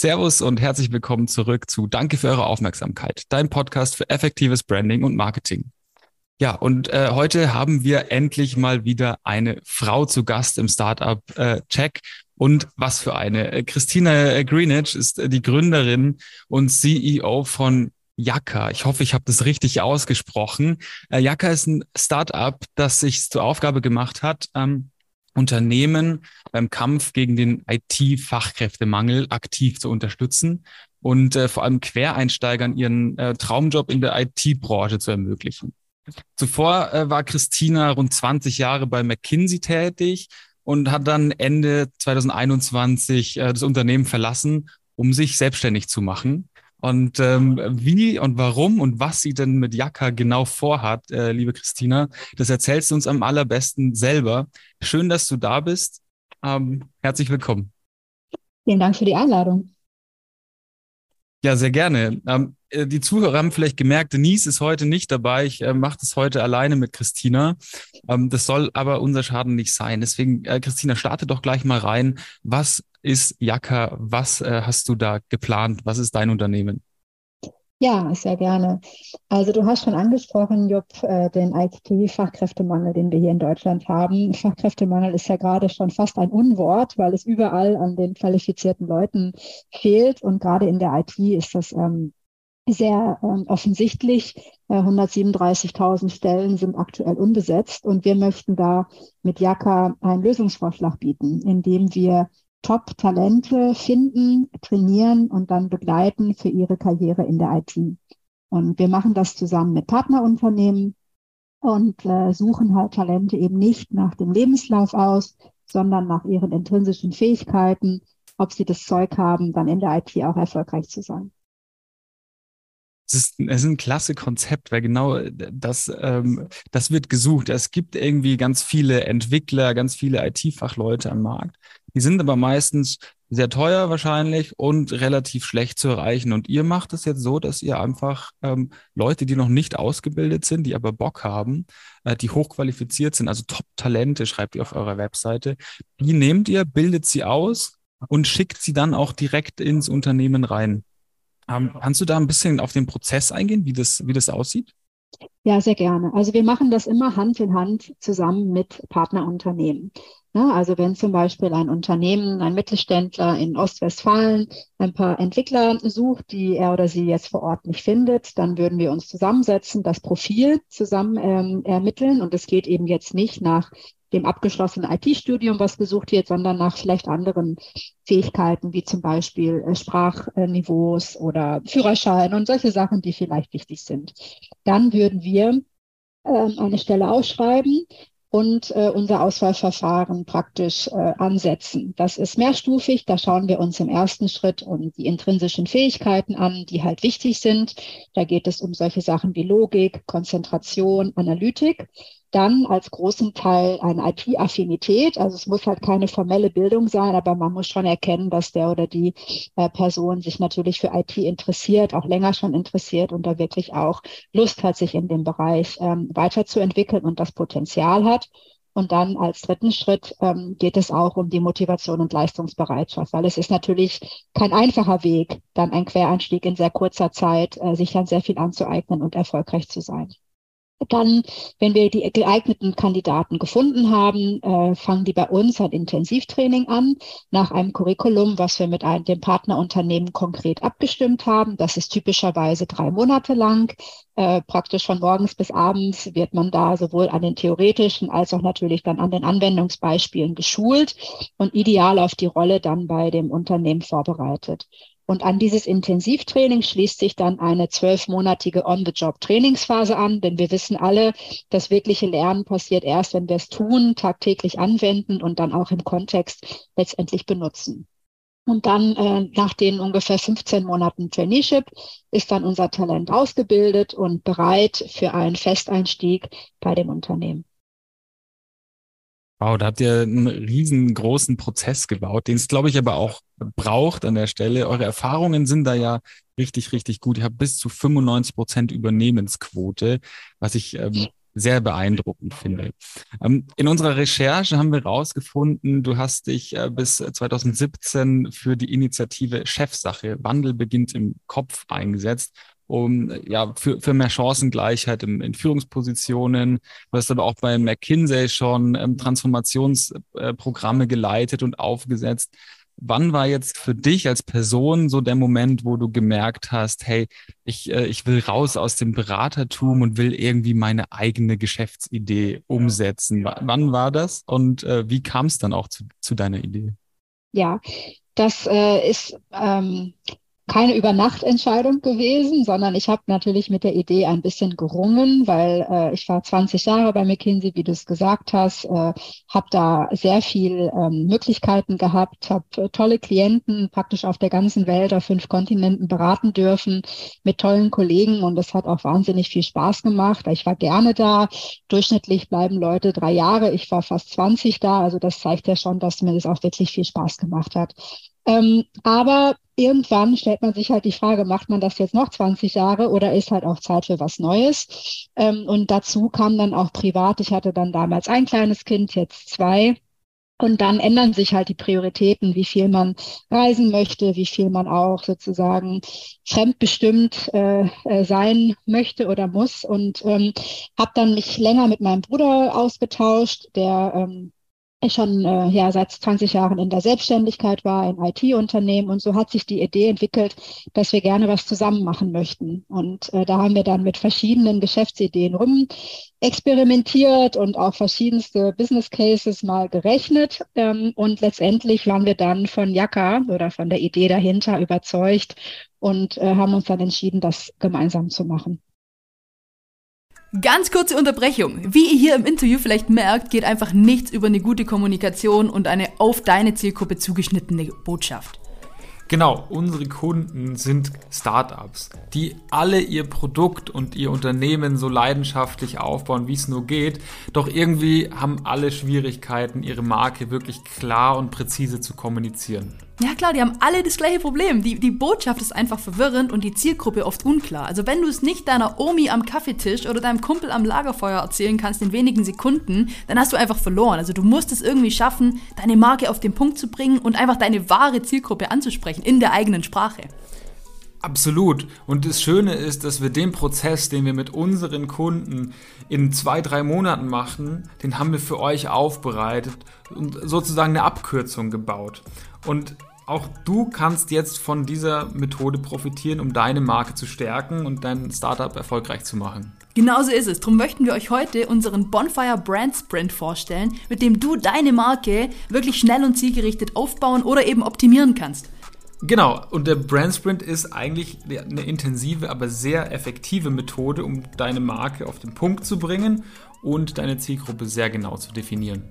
Servus und herzlich willkommen zurück zu Danke für eure Aufmerksamkeit, dein Podcast für effektives Branding und Marketing. Ja, und äh, heute haben wir endlich mal wieder eine Frau zu Gast im Startup äh, Check. Und was für eine. Äh, Christina Greenwich ist äh, die Gründerin und CEO von Yaka. Ich hoffe, ich habe das richtig ausgesprochen. Äh, Yaka ist ein Startup, das sich zur Aufgabe gemacht hat, ähm, Unternehmen beim Kampf gegen den IT-Fachkräftemangel aktiv zu unterstützen und äh, vor allem Quereinsteigern ihren äh, Traumjob in der IT-Branche zu ermöglichen. Zuvor äh, war Christina rund 20 Jahre bei McKinsey tätig und hat dann Ende 2021 äh, das Unternehmen verlassen, um sich selbstständig zu machen. Und ähm, wie und warum und was sie denn mit Jaka genau vorhat, äh, liebe Christina, das erzählst du uns am allerbesten selber. Schön, dass du da bist. Ähm, herzlich willkommen. Vielen Dank für die Einladung. Ja, sehr gerne. Ähm, äh, die Zuhörer haben vielleicht gemerkt, Denise ist heute nicht dabei. Ich äh, mache das heute alleine mit Christina. Ähm, das soll aber unser Schaden nicht sein. Deswegen, äh, Christina, starte doch gleich mal rein. Was ist Jaka? Was äh, hast du da geplant? Was ist dein Unternehmen? Ja, sehr gerne. Also du hast schon angesprochen, Jupp, äh, den IT-Fachkräftemangel, den wir hier in Deutschland haben. Fachkräftemangel ist ja gerade schon fast ein Unwort, weil es überall an den qualifizierten Leuten fehlt. Und gerade in der IT ist das ähm, sehr ähm, offensichtlich. Äh, 137.000 Stellen sind aktuell unbesetzt und wir möchten da mit Jaka einen Lösungsvorschlag bieten, indem wir Top-Talente finden, trainieren und dann begleiten für ihre Karriere in der IT. Und wir machen das zusammen mit Partnerunternehmen und äh, suchen halt Talente eben nicht nach dem Lebenslauf aus, sondern nach ihren intrinsischen Fähigkeiten, ob sie das Zeug haben, dann in der IT auch erfolgreich zu sein. Es ist, ist ein klasse Konzept, weil genau äh, das, ähm, das wird gesucht. Es gibt irgendwie ganz viele Entwickler, ganz viele IT-Fachleute am Markt. Die sind aber meistens sehr teuer wahrscheinlich und relativ schlecht zu erreichen. Und ihr macht es jetzt so, dass ihr einfach ähm, Leute, die noch nicht ausgebildet sind, die aber Bock haben, äh, die hochqualifiziert sind, also Top-Talente, schreibt ihr auf eurer Webseite, die nehmt ihr, bildet sie aus und schickt sie dann auch direkt ins Unternehmen rein. Ähm, kannst du da ein bisschen auf den Prozess eingehen, wie das, wie das aussieht? Ja, sehr gerne. Also wir machen das immer Hand in Hand zusammen mit Partnerunternehmen. Ja, also wenn zum Beispiel ein Unternehmen, ein Mittelständler in Ostwestfalen ein paar Entwickler sucht, die er oder sie jetzt vor Ort nicht findet, dann würden wir uns zusammensetzen, das Profil zusammen ähm, ermitteln. Und es geht eben jetzt nicht nach dem abgeschlossenen IT-Studium, was gesucht wird, sondern nach vielleicht anderen Fähigkeiten, wie zum Beispiel äh, Sprachniveaus oder Führerschein und solche Sachen, die vielleicht wichtig sind. Dann würden wir äh, eine Stelle ausschreiben und äh, unser Auswahlverfahren praktisch äh, ansetzen. Das ist mehrstufig. Da schauen wir uns im ersten Schritt um die intrinsischen Fähigkeiten an, die halt wichtig sind. Da geht es um solche Sachen wie Logik, Konzentration, Analytik dann als großen Teil eine IT-Affinität. Also es muss halt keine formelle Bildung sein, aber man muss schon erkennen, dass der oder die äh, Person sich natürlich für IT interessiert, auch länger schon interessiert und da wirklich auch Lust hat, sich in dem Bereich ähm, weiterzuentwickeln und das Potenzial hat. Und dann als dritten Schritt ähm, geht es auch um die Motivation und Leistungsbereitschaft, weil es ist natürlich kein einfacher Weg, dann ein Quereinstieg in sehr kurzer Zeit, äh, sich dann sehr viel anzueignen und erfolgreich zu sein. Dann, wenn wir die geeigneten Kandidaten gefunden haben, äh, fangen die bei uns ein Intensivtraining an, nach einem Curriculum, was wir mit einem, dem Partnerunternehmen konkret abgestimmt haben. Das ist typischerweise drei Monate lang. Äh, praktisch von morgens bis abends wird man da sowohl an den theoretischen als auch natürlich dann an den Anwendungsbeispielen geschult und ideal auf die Rolle dann bei dem Unternehmen vorbereitet. Und an dieses Intensivtraining schließt sich dann eine zwölfmonatige On-the-Job-Trainingsphase an, denn wir wissen alle, das wirkliche Lernen passiert erst, wenn wir es tun, tagtäglich anwenden und dann auch im Kontext letztendlich benutzen. Und dann äh, nach den ungefähr 15 Monaten Traineeship ist dann unser Talent ausgebildet und bereit für einen Festeinstieg bei dem Unternehmen. Wow, da habt ihr einen riesengroßen Prozess gebaut, den es, glaube ich, aber auch braucht an der Stelle. Eure Erfahrungen sind da ja richtig, richtig gut. Ihr habt bis zu 95 Prozent Übernehmensquote, was ich ähm, sehr beeindruckend finde. Ähm, in unserer Recherche haben wir herausgefunden, du hast dich äh, bis 2017 für die Initiative Chefsache Wandel beginnt im Kopf eingesetzt um ja für, für mehr Chancengleichheit im, in Führungspositionen. Du hast aber auch bei McKinsey schon ähm, Transformationsprogramme geleitet und aufgesetzt. Wann war jetzt für dich als Person so der Moment, wo du gemerkt hast, hey, ich, äh, ich will raus aus dem Beratertum und will irgendwie meine eigene Geschäftsidee umsetzen? W wann war das und äh, wie kam es dann auch zu, zu deiner Idee? Ja, das äh, ist ähm, keine Übernachtentscheidung gewesen, sondern ich habe natürlich mit der Idee ein bisschen gerungen, weil äh, ich war 20 Jahre bei McKinsey, wie du es gesagt hast, äh, habe da sehr viel ähm, Möglichkeiten gehabt, habe äh, tolle Klienten praktisch auf der ganzen Welt, auf fünf Kontinenten beraten dürfen mit tollen Kollegen und es hat auch wahnsinnig viel Spaß gemacht. Ich war gerne da. Durchschnittlich bleiben Leute drei Jahre. Ich war fast 20 da, also das zeigt ja schon, dass mir das auch wirklich viel Spaß gemacht hat. Ähm, aber irgendwann stellt man sich halt die Frage, macht man das jetzt noch 20 Jahre oder ist halt auch Zeit für was Neues? Ähm, und dazu kam dann auch privat, ich hatte dann damals ein kleines Kind, jetzt zwei. Und dann ändern sich halt die Prioritäten, wie viel man reisen möchte, wie viel man auch sozusagen fremdbestimmt äh, äh sein möchte oder muss. Und ähm, habe dann mich länger mit meinem Bruder ausgetauscht, der ähm, ich schon äh, ja seit 20 Jahren in der Selbstständigkeit war, in IT-Unternehmen und so hat sich die Idee entwickelt, dass wir gerne was zusammen machen möchten. Und äh, da haben wir dann mit verschiedenen Geschäftsideen rum experimentiert und auch verschiedenste Business Cases mal gerechnet. Ähm, und letztendlich waren wir dann von Jaka oder von der Idee dahinter überzeugt und äh, haben uns dann entschieden, das gemeinsam zu machen. Ganz kurze Unterbrechung. Wie ihr hier im Interview vielleicht merkt, geht einfach nichts über eine gute Kommunikation und eine auf deine Zielgruppe zugeschnittene Botschaft. Genau, unsere Kunden sind Startups, die alle ihr Produkt und ihr Unternehmen so leidenschaftlich aufbauen, wie es nur geht. Doch irgendwie haben alle Schwierigkeiten, ihre Marke wirklich klar und präzise zu kommunizieren. Ja klar, die haben alle das gleiche Problem. Die, die Botschaft ist einfach verwirrend und die Zielgruppe oft unklar. Also wenn du es nicht deiner Omi am Kaffeetisch oder deinem Kumpel am Lagerfeuer erzählen kannst in wenigen Sekunden, dann hast du einfach verloren. Also du musst es irgendwie schaffen, deine Marke auf den Punkt zu bringen und einfach deine wahre Zielgruppe anzusprechen in der eigenen Sprache. Absolut. Und das Schöne ist, dass wir den Prozess, den wir mit unseren Kunden in zwei, drei Monaten machen, den haben wir für euch aufbereitet und sozusagen eine Abkürzung gebaut. Und auch du kannst jetzt von dieser Methode profitieren, um deine Marke zu stärken und dein Startup erfolgreich zu machen. Genauso ist es. Darum möchten wir euch heute unseren Bonfire Brand Sprint vorstellen, mit dem du deine Marke wirklich schnell und zielgerichtet aufbauen oder eben optimieren kannst. Genau, und der Brand Sprint ist eigentlich eine intensive, aber sehr effektive Methode, um deine Marke auf den Punkt zu bringen und deine Zielgruppe sehr genau zu definieren.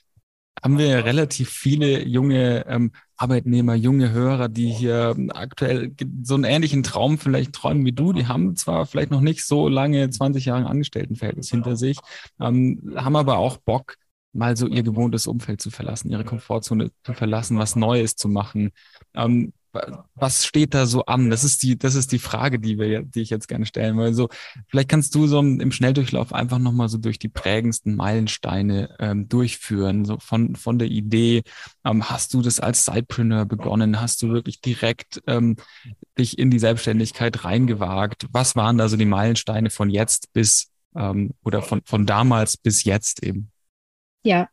haben wir relativ viele junge ähm, Arbeitnehmer, junge Hörer, die hier aktuell so einen ähnlichen Traum vielleicht träumen wie du. Die haben zwar vielleicht noch nicht so lange 20 Jahre Angestelltenverhältnis hinter sich, ähm, haben aber auch Bock, mal so ihr gewohntes Umfeld zu verlassen, ihre Komfortzone zu verlassen, was Neues zu machen. Ähm, was steht da so an? Das ist die, das ist die Frage, die wir, die ich jetzt gerne stellen will. So, vielleicht kannst du so im Schnelldurchlauf einfach nochmal so durch die prägendsten Meilensteine ähm, durchführen, so von, von der Idee. Ähm, hast du das als Sidepreneur begonnen? Hast du wirklich direkt ähm, dich in die Selbstständigkeit reingewagt? Was waren da so die Meilensteine von jetzt bis, ähm, oder von, von damals bis jetzt eben? Ja,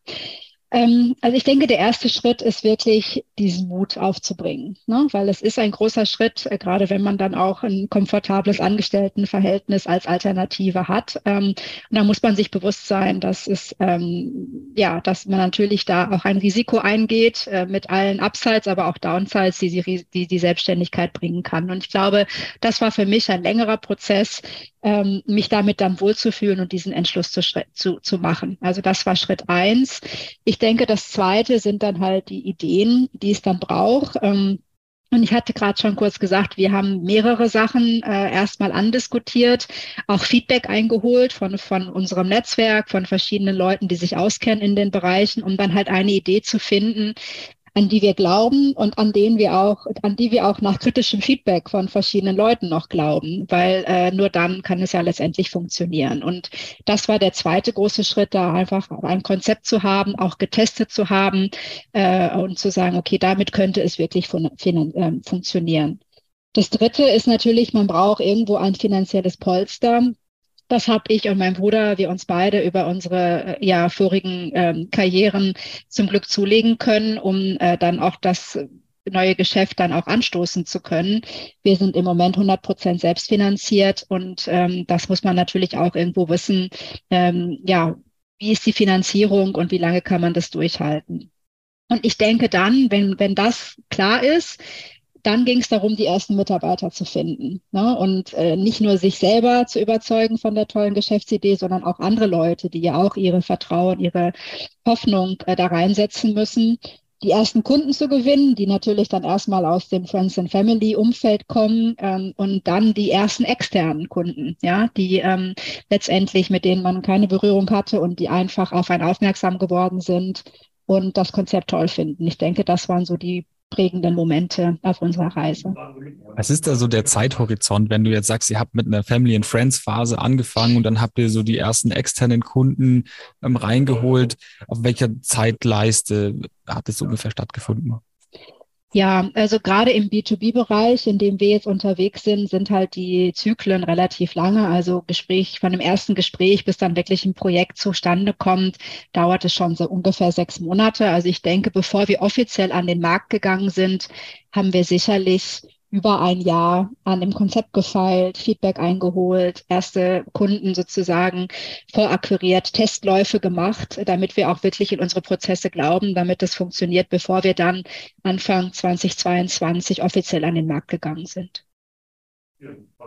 also ich denke, der erste Schritt ist wirklich, diesen Mut aufzubringen, ne? weil es ist ein großer Schritt, äh, gerade wenn man dann auch ein komfortables Angestelltenverhältnis als Alternative hat. Ähm, und da muss man sich bewusst sein, dass es ähm, ja, dass man natürlich da auch ein Risiko eingeht äh, mit allen Upsides, aber auch Downsides, die, die die Selbstständigkeit bringen kann. Und ich glaube, das war für mich ein längerer Prozess, ähm, mich damit dann wohlzufühlen und diesen Entschluss zu, zu, zu machen. Also das war Schritt eins. Ich denke, das zweite sind dann halt die Ideen, die es dann braucht. Ähm, und ich hatte gerade schon kurz gesagt, wir haben mehrere Sachen äh, erstmal andiskutiert, auch Feedback eingeholt von, von unserem Netzwerk, von verschiedenen Leuten, die sich auskennen in den Bereichen, um dann halt eine Idee zu finden, an die wir glauben und an denen wir auch, an die wir auch nach kritischem Feedback von verschiedenen Leuten noch glauben, weil äh, nur dann kann es ja letztendlich funktionieren. Und das war der zweite große Schritt, da einfach ein Konzept zu haben, auch getestet zu haben äh, und zu sagen, okay, damit könnte es wirklich fun äh, funktionieren. Das dritte ist natürlich, man braucht irgendwo ein finanzielles Polster. Das habe ich und mein Bruder, wir uns beide über unsere äh, ja, vorigen ähm, Karrieren zum Glück zulegen können, um äh, dann auch das neue Geschäft dann auch anstoßen zu können. Wir sind im Moment 100 Prozent selbstfinanziert und ähm, das muss man natürlich auch irgendwo wissen. Ähm, ja, wie ist die Finanzierung und wie lange kann man das durchhalten? Und ich denke dann, wenn, wenn das klar ist, dann ging es darum, die ersten Mitarbeiter zu finden. Ne? Und äh, nicht nur sich selber zu überzeugen von der tollen Geschäftsidee, sondern auch andere Leute, die ja auch ihre Vertrauen, ihre Hoffnung äh, da reinsetzen müssen. Die ersten Kunden zu gewinnen, die natürlich dann erstmal aus dem Friends and Family Umfeld kommen ähm, und dann die ersten externen Kunden, ja, die ähm, letztendlich mit denen man keine Berührung hatte und die einfach auf einen aufmerksam geworden sind und das Konzept toll finden. Ich denke, das waren so die prägenden Momente auf unserer Reise. Was ist da so der Zeithorizont, wenn du jetzt sagst, ihr habt mit einer Family and Friends Phase angefangen und dann habt ihr so die ersten externen Kunden ähm, reingeholt? Auf welcher Zeitleiste hat es ungefähr stattgefunden? Ja, also gerade im B2B-Bereich, in dem wir jetzt unterwegs sind, sind halt die Zyklen relativ lange. Also Gespräch von dem ersten Gespräch bis dann wirklich ein Projekt zustande kommt, dauert es schon so ungefähr sechs Monate. Also ich denke, bevor wir offiziell an den Markt gegangen sind, haben wir sicherlich über ein Jahr an dem Konzept gefeilt, Feedback eingeholt, erste Kunden sozusagen vorakquiriert, Testläufe gemacht, damit wir auch wirklich in unsere Prozesse glauben, damit es funktioniert, bevor wir dann Anfang 2022 offiziell an den Markt gegangen sind.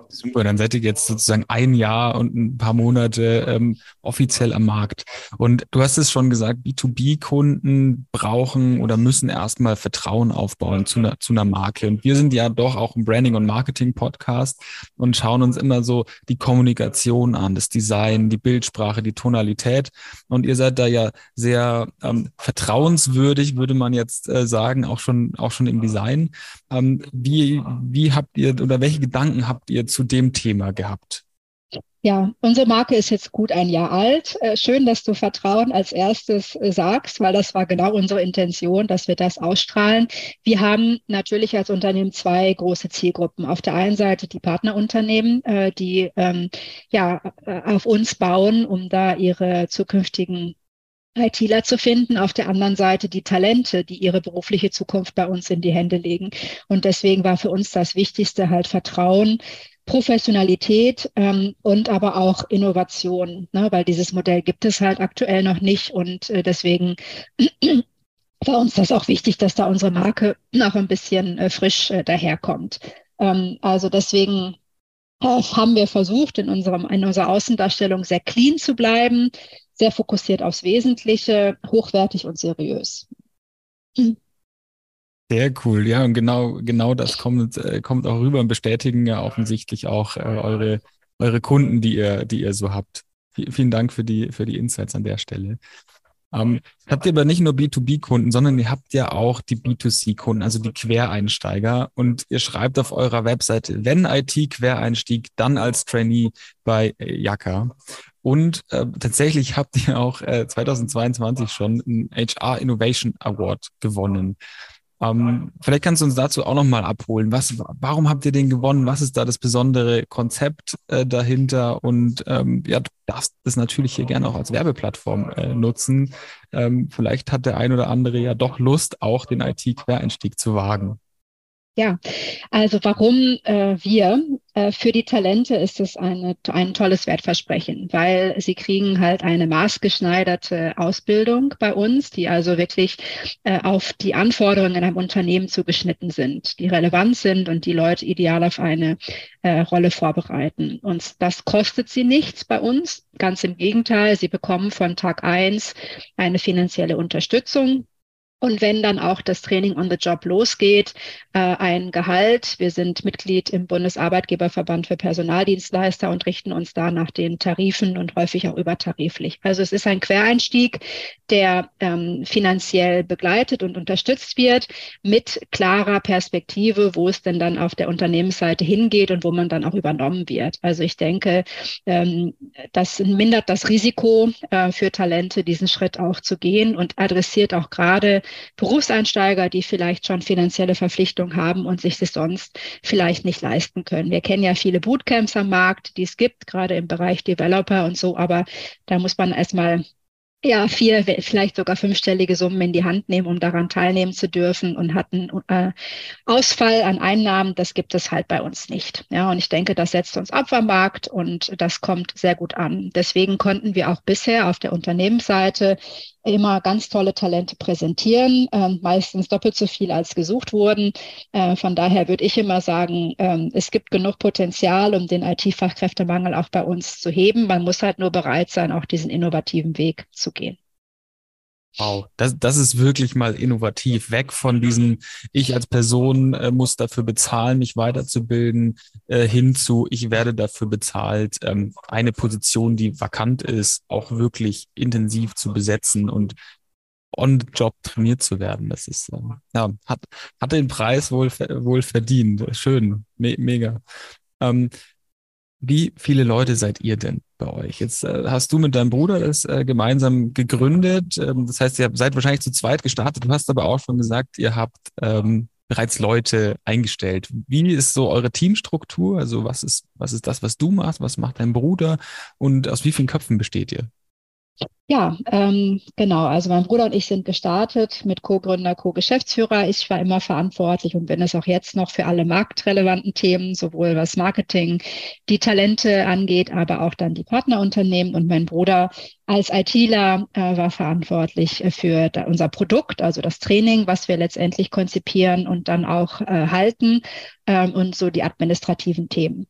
Super, dann seid ihr jetzt sozusagen ein Jahr und ein paar Monate ähm, offiziell am Markt. Und du hast es schon gesagt, B2B-Kunden brauchen oder müssen erstmal Vertrauen aufbauen zu einer, zu einer Marke. Und wir sind ja doch auch ein Branding- und Marketing-Podcast und schauen uns immer so die Kommunikation an, das Design, die Bildsprache, die Tonalität. Und ihr seid da ja sehr ähm, vertrauenswürdig, würde man jetzt äh, sagen, auch schon, auch schon im Design. Ähm, wie, wie habt ihr oder welche Gedanken habt ihr zu dem Thema gehabt? Ja, unsere Marke ist jetzt gut ein Jahr alt. Äh, schön, dass du Vertrauen als erstes äh, sagst, weil das war genau unsere Intention, dass wir das ausstrahlen. Wir haben natürlich als Unternehmen zwei große Zielgruppen. Auf der einen Seite die Partnerunternehmen, äh, die ähm, ja auf uns bauen, um da ihre zukünftigen ITler zu finden, auf der anderen Seite die Talente, die ihre berufliche Zukunft bei uns in die Hände legen. Und deswegen war für uns das Wichtigste halt Vertrauen, Professionalität ähm, und aber auch Innovation, ne? weil dieses Modell gibt es halt aktuell noch nicht und äh, deswegen war uns das auch wichtig, dass da unsere Marke noch ein bisschen äh, frisch äh, daherkommt. Ähm, also deswegen äh, haben wir versucht, in, unserem, in unserer Außendarstellung sehr clean zu bleiben, sehr fokussiert aufs Wesentliche, hochwertig und seriös. Sehr cool, ja, und genau, genau das kommt, äh, kommt auch rüber und bestätigen ja offensichtlich auch äh, eure, eure Kunden, die ihr, die ihr so habt. Vielen Dank für die, für die Insights an der Stelle. Ähm, habt ihr aber nicht nur B2B-Kunden, sondern ihr habt ja auch die B2C-Kunden, also die Quereinsteiger. Und ihr schreibt auf eurer Webseite, wenn IT-Quereinstieg, dann als Trainee bei Yaka. Und äh, tatsächlich habt ihr auch äh, 2022 schon einen HR Innovation Award gewonnen. Ähm, vielleicht kannst du uns dazu auch nochmal abholen. Was, warum habt ihr den gewonnen? Was ist da das besondere Konzept äh, dahinter? Und ähm, ja, du darfst das natürlich hier gerne auch als Werbeplattform äh, nutzen. Ähm, vielleicht hat der ein oder andere ja doch Lust, auch den IT-Quereinstieg zu wagen. Ja, also warum äh, wir? Äh, für die Talente ist es eine, ein tolles Wertversprechen, weil sie kriegen halt eine maßgeschneiderte Ausbildung bei uns, die also wirklich äh, auf die Anforderungen in einem Unternehmen zugeschnitten sind, die relevant sind und die Leute ideal auf eine äh, Rolle vorbereiten. Und das kostet sie nichts bei uns. Ganz im Gegenteil, sie bekommen von Tag eins eine finanzielle Unterstützung und wenn dann auch das Training on the Job losgeht, äh, ein Gehalt. Wir sind Mitglied im Bundesarbeitgeberverband für Personaldienstleister und richten uns da nach den Tarifen und häufig auch übertariflich. Also es ist ein Quereinstieg, der ähm, finanziell begleitet und unterstützt wird mit klarer Perspektive, wo es denn dann auf der Unternehmensseite hingeht und wo man dann auch übernommen wird. Also ich denke, ähm, das mindert das Risiko äh, für Talente, diesen Schritt auch zu gehen und adressiert auch gerade Berufseinsteiger, die vielleicht schon finanzielle Verpflichtungen haben und sich das sonst vielleicht nicht leisten können. Wir kennen ja viele Bootcamps am Markt, die es gibt, gerade im Bereich Developer und so, aber da muss man erstmal ja, vier, vielleicht sogar fünfstellige Summen in die Hand nehmen, um daran teilnehmen zu dürfen und hatten äh, Ausfall an Einnahmen, das gibt es halt bei uns nicht. Ja, und ich denke, das setzt uns ab am Markt und das kommt sehr gut an. Deswegen konnten wir auch bisher auf der Unternehmensseite immer ganz tolle Talente präsentieren, äh, meistens doppelt so viel als gesucht wurden. Äh, von daher würde ich immer sagen, äh, es gibt genug Potenzial, um den IT-Fachkräftemangel auch bei uns zu heben. Man muss halt nur bereit sein, auch diesen innovativen Weg zu gehen. Wow, das, das ist wirklich mal innovativ. Weg von diesem, ich als Person äh, muss dafür bezahlen, mich weiterzubilden, äh, hin zu, ich werde dafür bezahlt, ähm, eine Position, die vakant ist, auch wirklich intensiv zu besetzen und on the job trainiert zu werden. Das ist, äh, ja, hat, hat den Preis wohl, wohl verdient. Schön, me mega. Ähm, wie viele Leute seid ihr denn bei euch? Jetzt äh, hast du mit deinem Bruder das äh, gemeinsam gegründet. Ähm, das heißt, ihr seid wahrscheinlich zu zweit gestartet. Du hast aber auch schon gesagt, ihr habt ähm, bereits Leute eingestellt. Wie ist so eure Teamstruktur? Also was ist, was ist das, was du machst? Was macht dein Bruder? Und aus wie vielen Köpfen besteht ihr? Ja, ähm, genau. Also mein Bruder und ich sind gestartet mit Co-Gründer, Co-Geschäftsführer. Ich war immer verantwortlich und bin es auch jetzt noch für alle marktrelevanten Themen, sowohl was Marketing, die Talente angeht, aber auch dann die Partnerunternehmen. Und mein Bruder als ITler äh, war verantwortlich für da, unser Produkt, also das Training, was wir letztendlich konzipieren und dann auch äh, halten ähm, und so die administrativen Themen.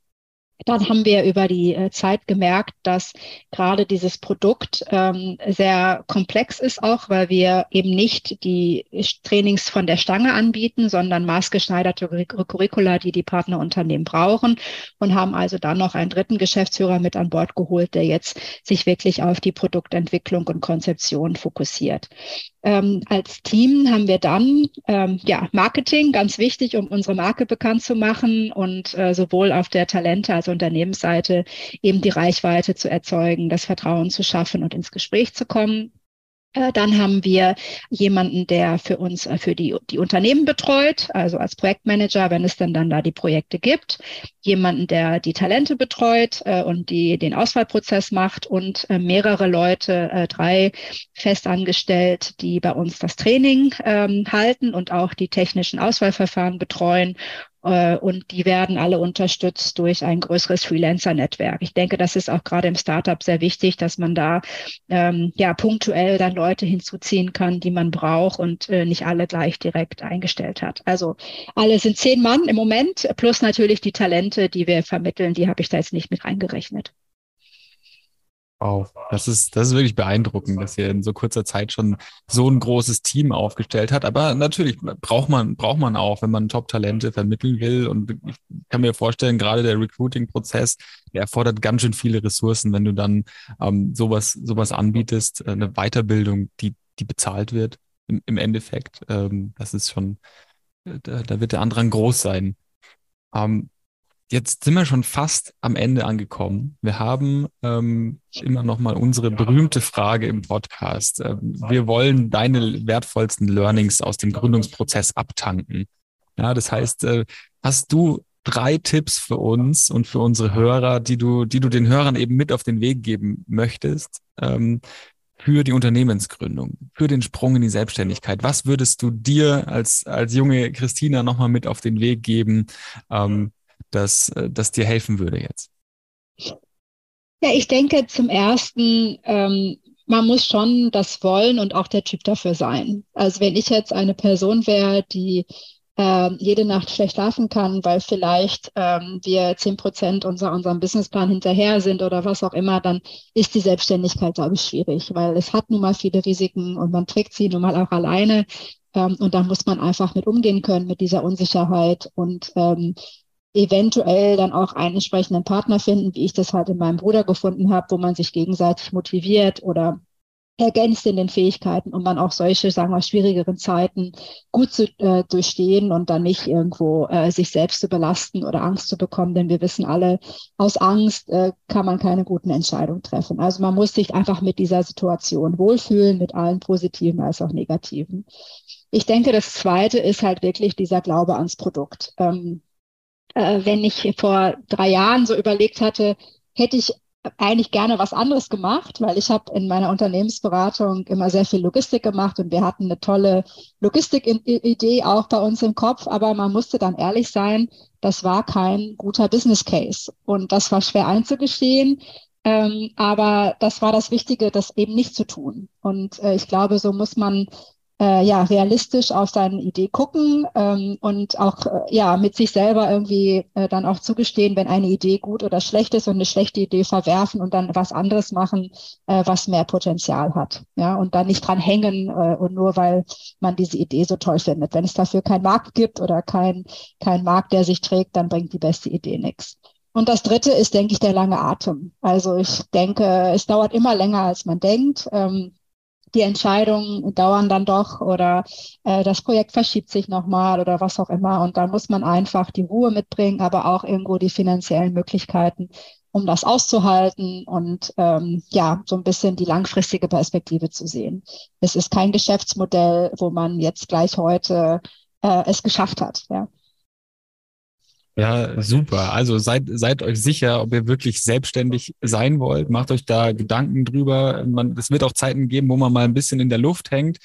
Dann haben wir über die äh, Zeit gemerkt, dass gerade dieses Produkt ähm, sehr komplex ist, auch weil wir eben nicht die Trainings von der Stange anbieten, sondern maßgeschneiderte Curricula, die die Partnerunternehmen brauchen und haben also dann noch einen dritten Geschäftsführer mit an Bord geholt, der jetzt sich wirklich auf die Produktentwicklung und Konzeption fokussiert. Ähm, als Team haben wir dann ähm, ja Marketing ganz wichtig, um unsere Marke bekannt zu machen und äh, sowohl auf der Talente als Unternehmensseite eben die Reichweite zu erzeugen, das Vertrauen zu schaffen und ins Gespräch zu kommen. Äh, dann haben wir jemanden, der für uns, äh, für die, die Unternehmen betreut, also als Projektmanager, wenn es dann dann da die Projekte gibt. Jemanden, der die Talente betreut äh, und die den Auswahlprozess macht und mehrere Leute, drei festangestellt, die bei uns das Training ähm, halten und auch die technischen Auswahlverfahren betreuen und die werden alle unterstützt durch ein größeres Freelancer-Netzwerk. Ich denke, das ist auch gerade im Startup sehr wichtig, dass man da ähm, ja punktuell dann Leute hinzuziehen kann, die man braucht und äh, nicht alle gleich direkt eingestellt hat. Also alle sind zehn Mann im Moment, plus natürlich die Talente, die wir vermitteln, die habe ich da jetzt nicht mit reingerechnet. Wow, das ist, das ist wirklich beeindruckend, dass ihr in so kurzer Zeit schon so ein großes Team aufgestellt hat. Aber natürlich braucht man, braucht man auch, wenn man Top-Talente vermitteln will. Und ich kann mir vorstellen, gerade der Recruiting-Prozess, der erfordert ganz schön viele Ressourcen, wenn du dann ähm, sowas, sowas anbietest, äh, eine Weiterbildung, die, die bezahlt wird im, im Endeffekt. Ähm, das ist schon, da, da wird der Andrang groß sein. Ähm, jetzt sind wir schon fast am Ende angekommen. Wir haben ähm, immer noch mal unsere berühmte Frage im Podcast. Ähm, wir wollen deine wertvollsten Learnings aus dem Gründungsprozess abtanken. Ja, das heißt, äh, hast du drei Tipps für uns und für unsere Hörer, die du, die du den Hörern eben mit auf den Weg geben möchtest, ähm, für die Unternehmensgründung, für den Sprung in die Selbstständigkeit? Was würdest du dir als, als junge Christina nochmal mit auf den Weg geben, ähm, das, äh, das dir helfen würde jetzt? Ja, ich denke zum ersten, ähm, man muss schon das wollen und auch der Typ dafür sein. Also wenn ich jetzt eine Person wäre, die äh, jede Nacht schlecht schlafen kann, weil vielleicht ähm, wir zehn Prozent unser, unserem Businessplan hinterher sind oder was auch immer, dann ist die Selbstständigkeit, glaube ich, schwierig, weil es hat nun mal viele Risiken und man trägt sie nun mal auch alleine. Ähm, und da muss man einfach mit umgehen können, mit dieser Unsicherheit und ähm, eventuell dann auch einen entsprechenden Partner finden, wie ich das halt in meinem Bruder gefunden habe, wo man sich gegenseitig motiviert oder ergänzt in den Fähigkeiten, um dann auch solche, sagen wir, schwierigeren Zeiten gut zu äh, durchstehen und dann nicht irgendwo äh, sich selbst zu belasten oder Angst zu bekommen, denn wir wissen alle, aus Angst äh, kann man keine guten Entscheidungen treffen. Also man muss sich einfach mit dieser Situation wohlfühlen, mit allen positiven als auch negativen. Ich denke, das Zweite ist halt wirklich dieser Glaube ans Produkt. Ähm, äh, wenn ich vor drei Jahren so überlegt hatte, hätte ich eigentlich gerne was anderes gemacht, weil ich habe in meiner Unternehmensberatung immer sehr viel Logistik gemacht und wir hatten eine tolle Logistik-Idee auch bei uns im Kopf, aber man musste dann ehrlich sein, das war kein guter Business Case und das war schwer einzugestehen. Ähm, aber das war das Wichtige, das eben nicht zu tun. Und äh, ich glaube, so muss man äh, ja realistisch auf seine Idee gucken ähm, und auch äh, ja mit sich selber irgendwie äh, dann auch zugestehen, wenn eine Idee gut oder schlecht ist und eine schlechte Idee verwerfen und dann was anderes machen, äh, was mehr Potenzial hat. Ja, und dann nicht dran hängen äh, und nur weil man diese Idee so toll findet. Wenn es dafür keinen Markt gibt oder kein, kein Markt, der sich trägt, dann bringt die beste Idee nichts. Und das Dritte ist, denke ich, der lange Atem. Also ich denke, es dauert immer länger, als man denkt. Ähm, die Entscheidungen dauern dann doch oder äh, das Projekt verschiebt sich nochmal oder was auch immer. Und da muss man einfach die Ruhe mitbringen, aber auch irgendwo die finanziellen Möglichkeiten, um das auszuhalten und ähm, ja, so ein bisschen die langfristige Perspektive zu sehen. Es ist kein Geschäftsmodell, wo man jetzt gleich heute äh, es geschafft hat. Ja. Ja, super. Also seid, seid euch sicher, ob ihr wirklich selbstständig sein wollt. Macht euch da Gedanken drüber. Man, es wird auch Zeiten geben, wo man mal ein bisschen in der Luft hängt.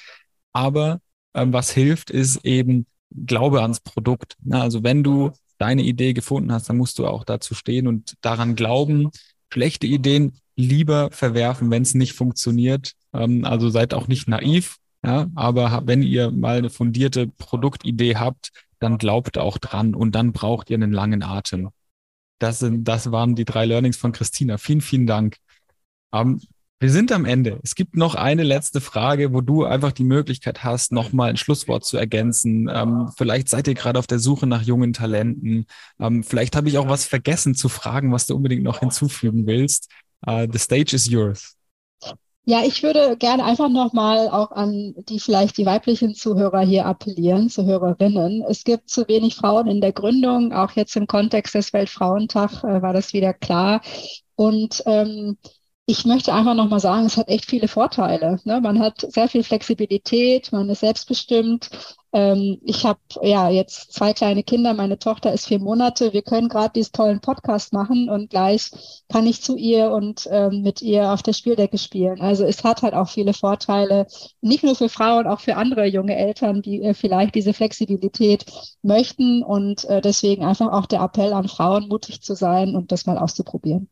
Aber ähm, was hilft, ist eben Glaube ans Produkt. Na, also wenn du deine Idee gefunden hast, dann musst du auch dazu stehen und daran glauben. Schlechte Ideen lieber verwerfen, wenn es nicht funktioniert. Ähm, also seid auch nicht naiv. Ja, aber wenn ihr mal eine fundierte Produktidee habt, dann glaubt auch dran und dann braucht ihr einen langen Atem. Das, sind, das waren die drei Learnings von Christina. Vielen, vielen Dank. Ähm, wir sind am Ende. Es gibt noch eine letzte Frage, wo du einfach die Möglichkeit hast, nochmal ein Schlusswort zu ergänzen. Ähm, vielleicht seid ihr gerade auf der Suche nach jungen Talenten. Ähm, vielleicht habe ich auch was vergessen zu fragen, was du unbedingt noch hinzufügen willst. Uh, the stage is yours. Ja, ich würde gerne einfach nochmal auch an die vielleicht die weiblichen Zuhörer hier appellieren, Zuhörerinnen. Es gibt zu wenig Frauen in der Gründung, auch jetzt im Kontext des Weltfrauentag äh, war das wieder klar. Und ähm, ich möchte einfach nochmal sagen, es hat echt viele Vorteile. Ne? Man hat sehr viel Flexibilität, man ist selbstbestimmt, ähm, ich habe ja jetzt zwei kleine Kinder, meine Tochter ist vier Monate. Wir können gerade diesen tollen Podcast machen und gleich kann ich zu ihr und ähm, mit ihr auf der Spieldecke spielen. Also es hat halt auch viele Vorteile, nicht nur für Frauen, auch für andere junge Eltern, die äh, vielleicht diese Flexibilität möchten und äh, deswegen einfach auch der Appell an Frauen, mutig zu sein und das mal auszuprobieren.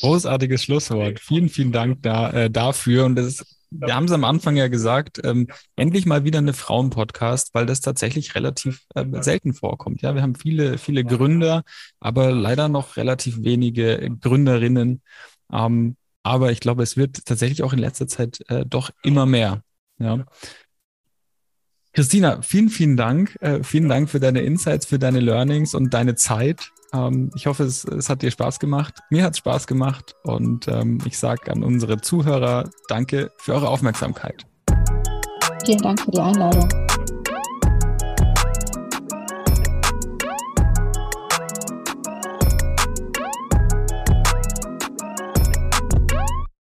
Großartiges Schlusswort. Vielen, vielen Dank da, äh, dafür. Und das wir haben es am Anfang ja gesagt, ähm, endlich mal wieder eine Frauen-Podcast, weil das tatsächlich relativ äh, selten vorkommt. Ja, wir haben viele, viele Gründer, aber leider noch relativ wenige Gründerinnen. Ähm, aber ich glaube, es wird tatsächlich auch in letzter Zeit äh, doch immer mehr. Ja. Christina, vielen, vielen Dank. Äh, vielen Dank für deine Insights, für deine Learnings und deine Zeit. Ähm, ich hoffe, es, es, hat dir Spaß gemacht. Mir hat es Spaß gemacht und ähm, ich sage an unsere Zuhörer Danke für eure Aufmerksamkeit. Vielen Dank für die Einladung.